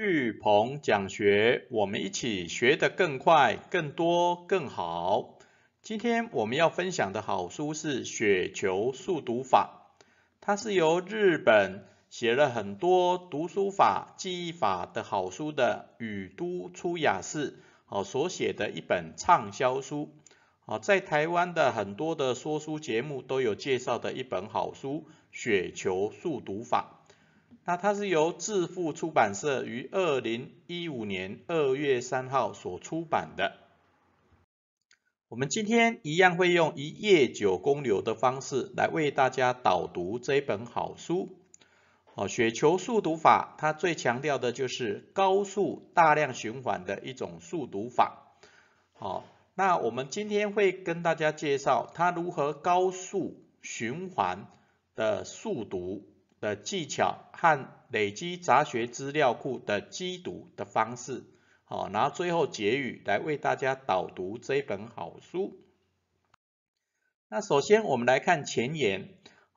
巨鹏讲学，我们一起学得更快、更多、更好。今天我们要分享的好书是《雪球速读法》，它是由日本写了很多读书法、记忆法的好书的宇都出雅士哦所写的一本畅销书。哦，在台湾的很多的说书节目都有介绍的一本好书《雪球速读法》。那它是由致富出版社于二零一五年二月三号所出版的。我们今天一样会用一页九公流的方式来为大家导读这本好书。哦，雪球速读法，它最强调的就是高速大量循环的一种速读法。好，那我们今天会跟大家介绍它如何高速循环的速读。的技巧和累积杂学资料库的机读的方式，好，然后最后结语来为大家导读这本好书。那首先我们来看前言，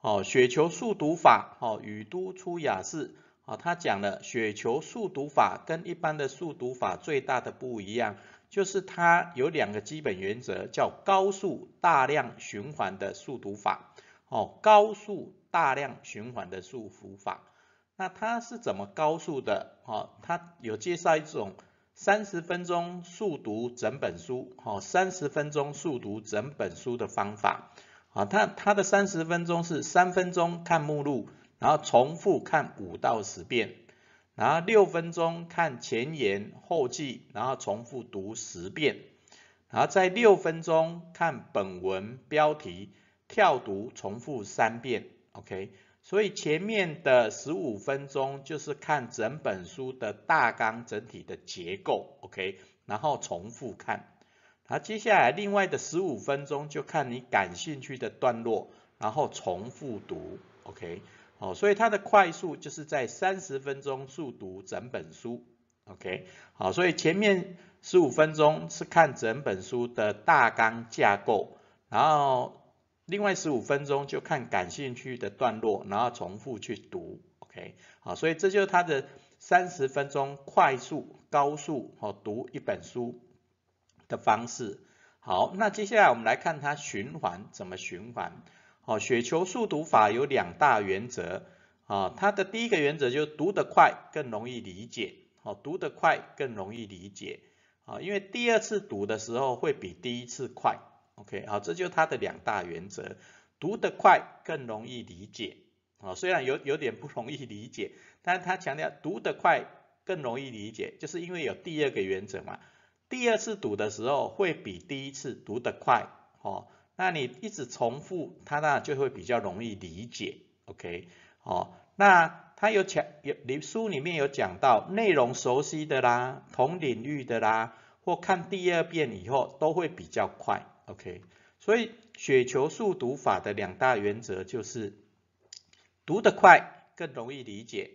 哦，雪球速读法，哦，语都出雅士，哦，他讲了雪球速读法跟一般的速读法最大的不一样，就是它有两个基本原则，叫高速大量循环的速读法，哦，高速。大量循环的速读法，那它是怎么高速的？哈，它有介绍一种三十分钟速读整本书，哈，三十分钟速读整本书的方法，啊，它它的三十分钟是三分钟看目录，然后重复看五到十遍，然后六分钟看前言后记，然后重复读十遍，然后在六分钟看本文标题，跳读重复三遍。OK，所以前面的十五分钟就是看整本书的大纲整体的结构，OK，然后重复看，然后接下来另外的十五分钟就看你感兴趣的段落，然后重复读，OK，好，所以它的快速就是在三十分钟速读整本书，OK，好，所以前面十五分钟是看整本书的大纲架构，然后。另外十五分钟就看感兴趣的段落，然后重复去读，OK，好，所以这就是它的三十分钟快速高速哦读一本书的方式。好，那接下来我们来看它循环怎么循环。哦，雪球速读法有两大原则啊，它的第一个原则就是读得快更容易理解，哦，读得快更容易理解啊，因为第二次读的时候会比第一次快。OK，好，这就是它的两大原则，读得快更容易理解，啊，虽然有有点不容易理解，但是他强调读得快更容易理解，就是因为有第二个原则嘛，第二次读的时候会比第一次读得快，哦，那你一直重复，它那就会比较容易理解，OK，哦，那他有讲有你书里面有讲到内容熟悉的啦，同领域的啦，或看第二遍以后都会比较快。OK，所以雪球速读法的两大原则就是读得快更容易理解，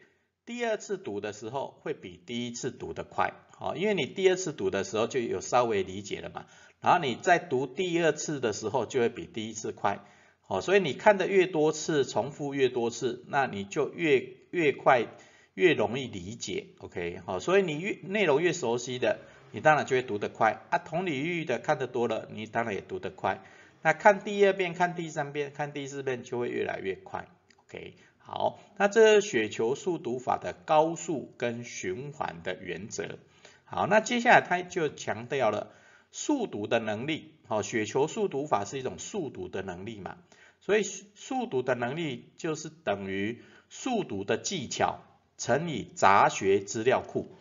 第二次读的时候会比第一次读得快，好，因为你第二次读的时候就有稍微理解了嘛，然后你在读第二次的时候就会比第一次快，好，所以你看的越多次，重复越多次，那你就越越快越容易理解，OK，好，所以你越内容越熟悉的。你当然就会读得快啊，同领域的看得多了，你当然也读得快。那看第二遍、看第三遍、看第四遍就会越来越快。OK，好，那这是雪球速读法的高速跟循环的原则。好，那接下来他就强调了速读的能力。好，雪球速读法是一种速读的能力嘛，所以速读的能力就是等于速读的技巧乘以杂学资料库。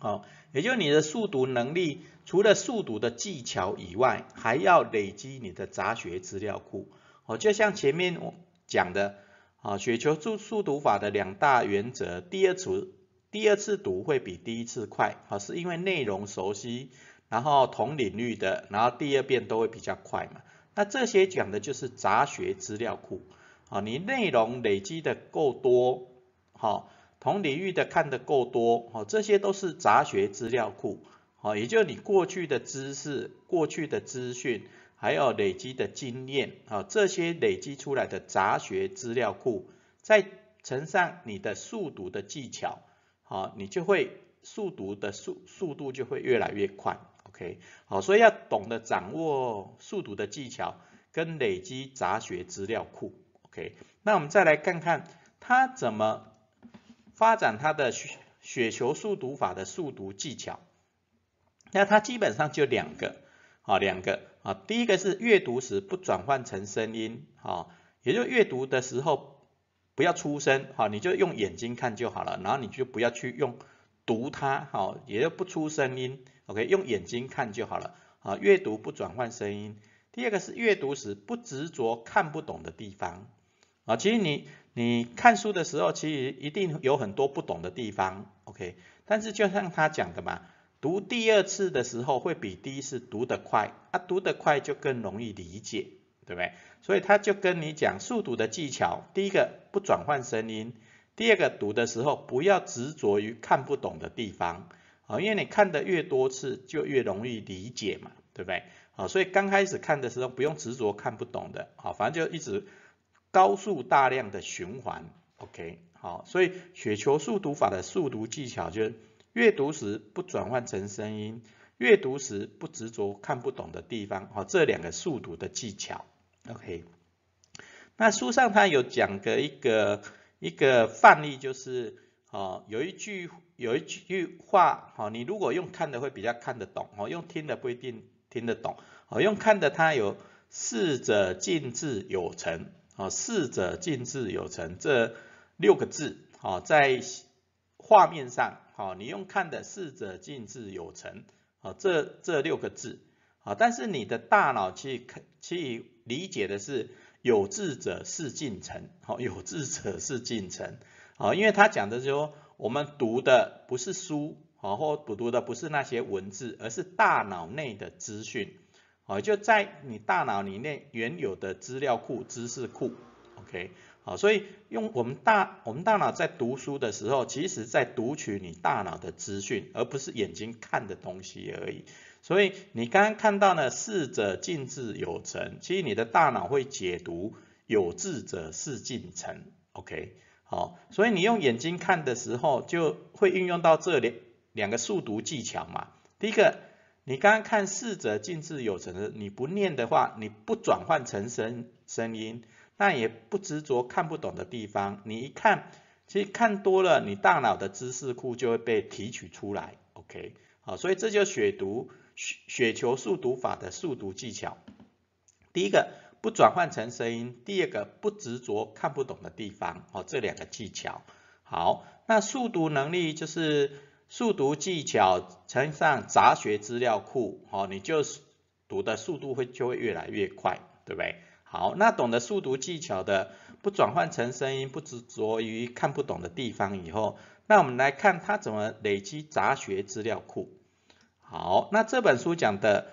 好。也就你的速读能力，除了速读的技巧以外，还要累积你的杂学资料库。哦，就像前面我讲的，啊，雪球速速读法的两大原则，第二次第二次读会比第一次快，啊，是因为内容熟悉，然后同领域的，然后第二遍都会比较快嘛。那这些讲的就是杂学资料库，啊，你内容累积的够多，好。同领域的看得够多，哦，这些都是杂学资料库，哦，也就是你过去的知识、过去的资讯，还有累积的经验，啊，这些累积出来的杂学资料库，再乘上你的速读的技巧，好，你就会速读的速速度就会越来越快。OK，好，所以要懂得掌握速读的技巧跟累积杂学资料库。OK，那我们再来看看他怎么发展他的雪雪球速读法的速读技巧。那它基本上就两个，啊，两个啊，第一个是阅读时不转换成声音，啊，也就阅读的时候不要出声，好，你就用眼睛看就好了，然后你就不要去用读它，好，也就不出声音，OK，用眼睛看就好了，啊，阅读不转换声音。第二个是阅读时不执着看不懂的地方，啊，其实你你看书的时候，其实一定有很多不懂的地方，OK，但是就像他讲的嘛。读第二次的时候会比第一次读得快，啊，读得快就更容易理解，对不对？所以他就跟你讲速读的技巧，第一个不转换声音，第二个读的时候不要执着于看不懂的地方，啊，因为你看的越多次就越容易理解嘛，对不对？啊，所以刚开始看的时候不用执着看不懂的，啊，反正就一直高速大量的循环，OK，好，所以雪球速读法的速读技巧就是。阅读时不转换成声音，阅读时不执着看不懂的地方，好，这两个速读的技巧，OK。那书上他有讲的一个一个范例，就是哦，有一句有一句话，哦，你如果用看的会比较看得懂，哦，用听的不一定听得懂，哦，用看的它有逝者尽致有成，啊，逝者尽致有成这六个字，啊，在画面上。啊，你用看的“逝者尽致有成”，啊，这这六个字，啊，但是你的大脑去去理解的是“有志者事竟成”，好，有志者事竟成，啊，因为他讲的就说，我们读的不是书，啊，或读读的不是那些文字，而是大脑内的资讯，好，就在你大脑里面原有的资料库、知识库，OK。好，所以用我们大我们大脑在读书的时候，其实在读取你大脑的资讯，而不是眼睛看的东西而已。所以你刚刚看到呢，逝者尽致有成，其实你的大脑会解读有志者事竟成。OK，好，所以你用眼睛看的时候，就会运用到这两两个速读技巧嘛。第一个，你刚刚看四者尽致有成的，你不念的话，你不转换成声声音。那也不执着看不懂的地方，你一看，其实看多了，你大脑的知识库就会被提取出来，OK，好，所以这就雪读雪雪球速读法的速读技巧。第一个不转换成声音，第二个不执着看不懂的地方，哦，这两个技巧。好，那速读能力就是速读技巧乘上杂学资料库，哦，你就读的速度会就会越来越快，对不对？好，那懂得速读技巧的，不转换成声音，不执着于看不懂的地方以后，那我们来看他怎么累积杂学资料库。好，那这本书讲的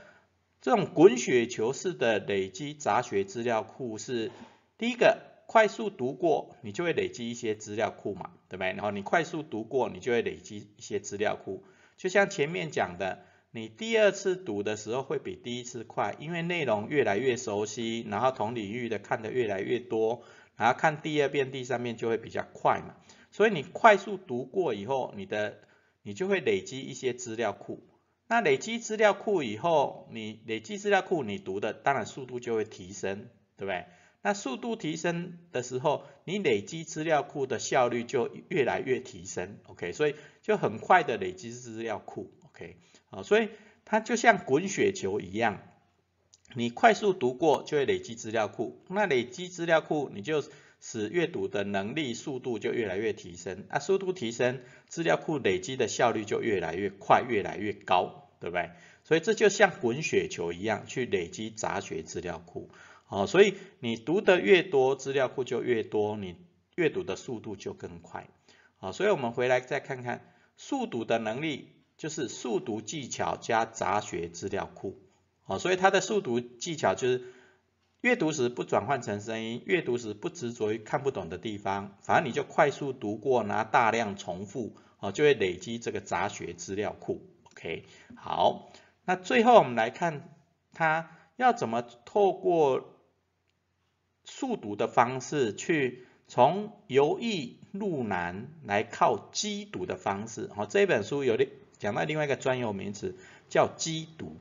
这种滚雪球式的累积杂学资料库是第一个，快速读过，你就会累积一些资料库嘛，对不对？然后你快速读过，你就会累积一些资料库，就像前面讲的。你第二次读的时候会比第一次快，因为内容越来越熟悉，然后同领域的看的越来越多，然后看第二遍、第三遍就会比较快嘛。所以你快速读过以后，你的你就会累积一些资料库。那累积资料库以后，你累积资料库，你读的当然速度就会提升，对不对？那速度提升的时候，你累积资料库的效率就越来越提升。OK，所以就很快的累积资料库。OK。啊，所以它就像滚雪球一样，你快速读过就会累积资料库，那累积资料库，你就使阅读的能力速度就越来越提升，啊，速度提升，资料库累积的效率就越来越快，越来越高，对不对？所以这就像滚雪球一样去累积杂学资料库，哦，所以你读的越多，资料库就越多，你阅读的速度就更快，好，所以我们回来再看看速读的能力。就是速读技巧加杂学资料库，哦，所以它的速读技巧就是阅读时不转换成声音，阅读时不执着于看不懂的地方，反正你就快速读过，拿大量重复，哦，就会累积这个杂学资料库。OK，好，那最后我们来看它要怎么透过速读的方式去从游艺入难来靠机读的方式。好，这本书有另讲到另外一个专有名词叫机读。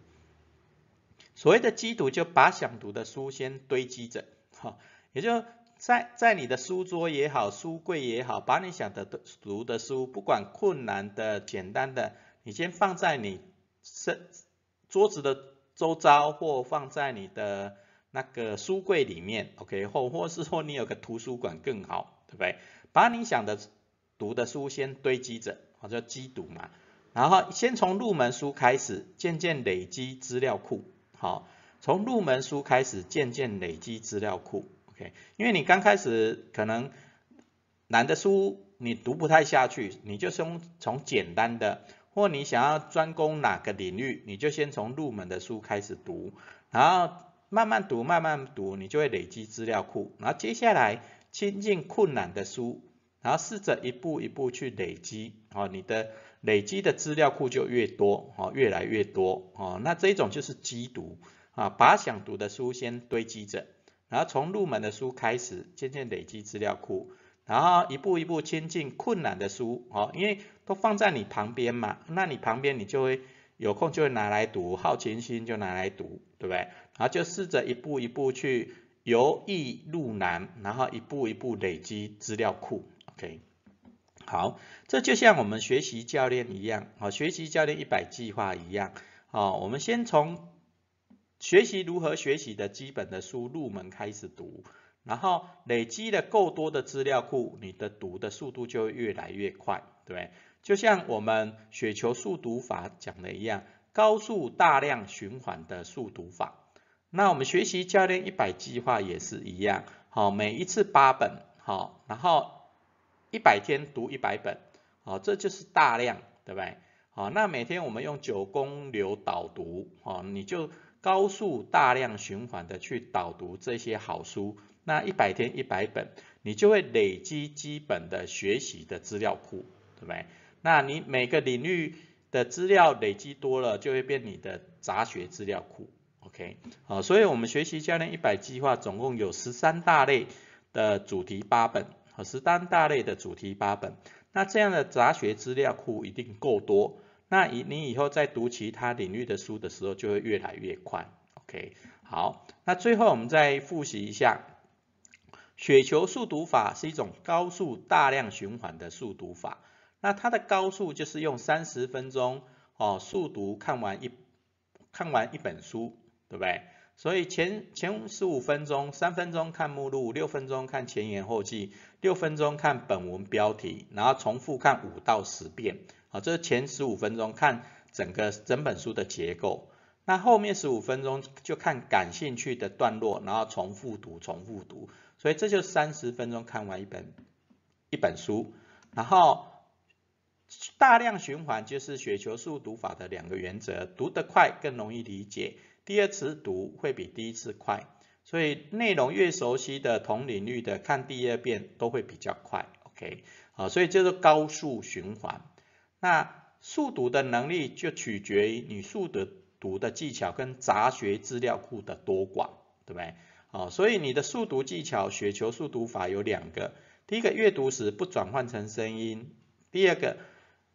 所谓的机读，就把想读的书先堆积着，哈，也就在在你的书桌也好，书柜也好，把你想的读的书，不管困难的、简单的，你先放在你身桌子的周遭，或放在你的那个书柜里面，OK，或或是说你有个图书馆更好，对不对？把你想的读的书先堆积着，好叫积读嘛。然后先从入门书开始，渐渐累积资料库，好，从入门书开始，渐渐累积资料库，OK。因为你刚开始可能难的书你读不太下去，你就从从简单的，或你想要专攻哪个领域，你就先从入门的书开始读，然后慢慢读，慢慢读，你就会累积资料库，然后接下来亲近困难的书，然后试着一步一步去累积，哦，你的累积的资料库就越多，哦，越来越多，哦，那这种就是积读，啊，把想读的书先堆积着。然后从入门的书开始，渐渐累积资料库，然后一步一步亲近困难的书，哦，因为都放在你旁边嘛，那你旁边你就会有空就会拿来读，好奇心就拿来读，对不对？然后就试着一步一步去由易入难，然后一步一步累积资料库，OK。好，这就像我们学习教练一样，啊，学习教练一百计划一样，啊，我们先从。学习如何学习的基本的书入门开始读，然后累积了够多的资料库，你的读的速度就会越来越快，对不对？就像我们雪球速读法讲的一样，高速大量循环的速读法。那我们学习教练一百计划也是一样，好，每一次八本，好，然后一百天读一百本，好，这就是大量，对不对？好，那每天我们用九宫流导读，好，你就。高速大量循环的去导读这些好书，那一百天一百本，你就会累积基本的学习的资料库，对不对？那你每个领域的资料累积多了，就会变你的杂学资料库，OK？好，所以我们学习教练一百计划总共有十三大类的主题八本，和十三大类的主题八本，那这样的杂学资料库一定够多。那以你以后在读其他领域的书的时候，就会越来越快。OK，好，那最后我们再复习一下，雪球速读法是一种高速大量循环的速读法。那它的高速就是用三十分钟哦速读看完一看完一本书，对不对？所以前前十五分钟，三分钟看目录，六分钟看前言后记，六分钟看本文标题，然后重复看五到十遍。好，这是前十五分钟看整个整本书的结构，那后面十五分钟就看感兴趣的段落，然后重复读，重复读，所以这就三十分钟看完一本一本书，然后大量循环就是雪球速读法的两个原则，读得快更容易理解，第二次读会比第一次快，所以内容越熟悉的同领域的看第二遍都会比较快，OK，好，所以叫做高速循环。那速读的能力就取决于你速读读的技巧跟杂学资料库的多寡，对不对？好，所以你的速读技巧，雪球速读法有两个，第一个阅读时不转换成声音，第二个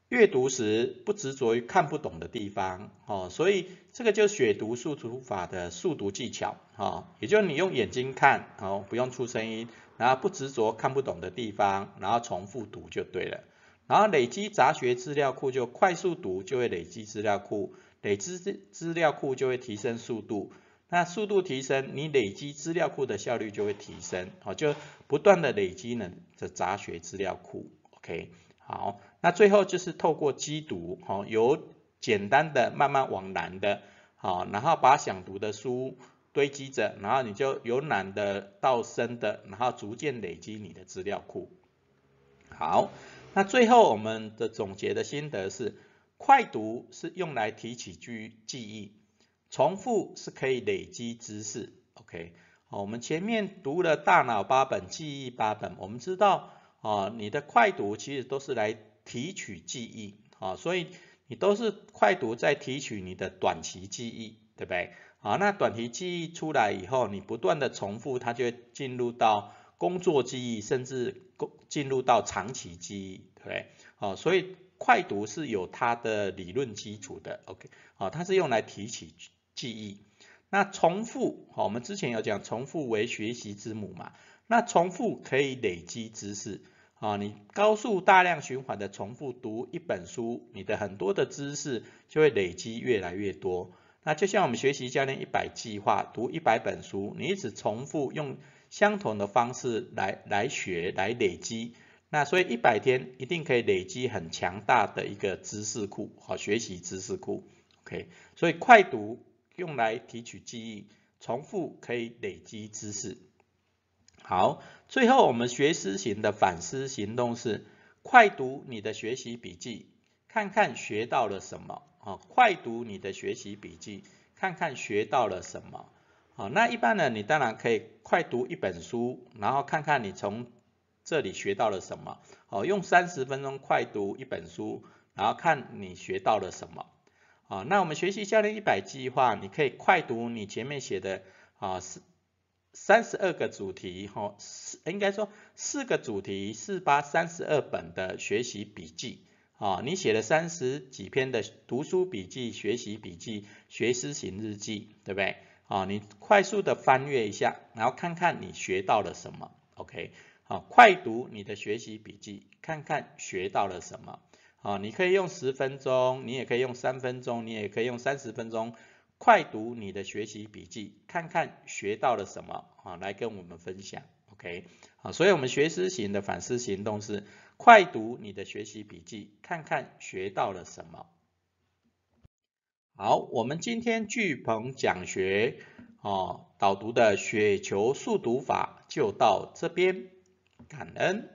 阅读时不执着于看不懂的地方，哦，所以这个就是雪读速读法的速读技巧，哦，也就是你用眼睛看，哦，不用出声音，然后不执着看不懂的地方，然后重复读就对了。然后累积杂学资料库，就快速读就会累积资料库，累积资资料库就会提升速度。那速度提升，你累积资料库的效率就会提升。好，就不断的累积呢的杂学资料库。OK，好，那最后就是透过机读，好，由简单的慢慢往难的，好，然后把想读的书堆积着，然后你就由难的到深的，然后逐渐累积你的资料库。好。那最后我们的总结的心得是，快读是用来提起记记忆，重复是可以累积知识。OK，好，我们前面读了大脑八本，记忆八本，我们知道啊，你的快读其实都是来提取记忆，啊，所以你都是快读在提取你的短期记忆，对不对？好，那短期记忆出来以后，你不断的重复，它就进入到工作记忆，甚至进入到长期记忆，对不对？哦，所以快读是有它的理论基础的，OK，哦，它是用来提取记忆。那重复，好，我们之前有讲重复为学习之母嘛，那重复可以累积知识，啊，你高速大量循环的重复读一本书，你的很多的知识就会累积越来越多。那就像我们学习教练一百计划，读一百本书，你一直重复用相同的方式来来学来累积，那所以一百天一定可以累积很强大的一个知识库，好，学习知识库，OK，所以快读。用来提取记忆，重复可以累积知识。好，最后我们学思型的反思行动是快读你的学习笔记，看看学到了什么。啊，快读你的学习笔记，看看学到了什么。好，那一般呢，你当然可以快读一本书，然后看看你从这里学到了什么。好，用三十分钟快读一本书，然后看你学到了什么。啊，那我们学习教练一百计划，你可以快读你前面写的啊四三十二个主题哈，四应该说四个主题四八三十二本的学习笔记啊，你写了三十几篇的读书笔记、学习笔记、学思型日记，对不对？啊，你快速的翻阅一下，然后看看你学到了什么，OK？好，快读你的学习笔记，看看学到了什么。啊，你可以用十分钟，你也可以用三分钟，你也可以用三十分钟，快读你的学习笔记，看看学到了什么啊，来跟我们分享，OK？好，所以我们学思型的反思行动是快读你的学习笔记，看看学到了什么。好，我们今天巨鹏讲学哦导读的雪球速读法就到这边，感恩。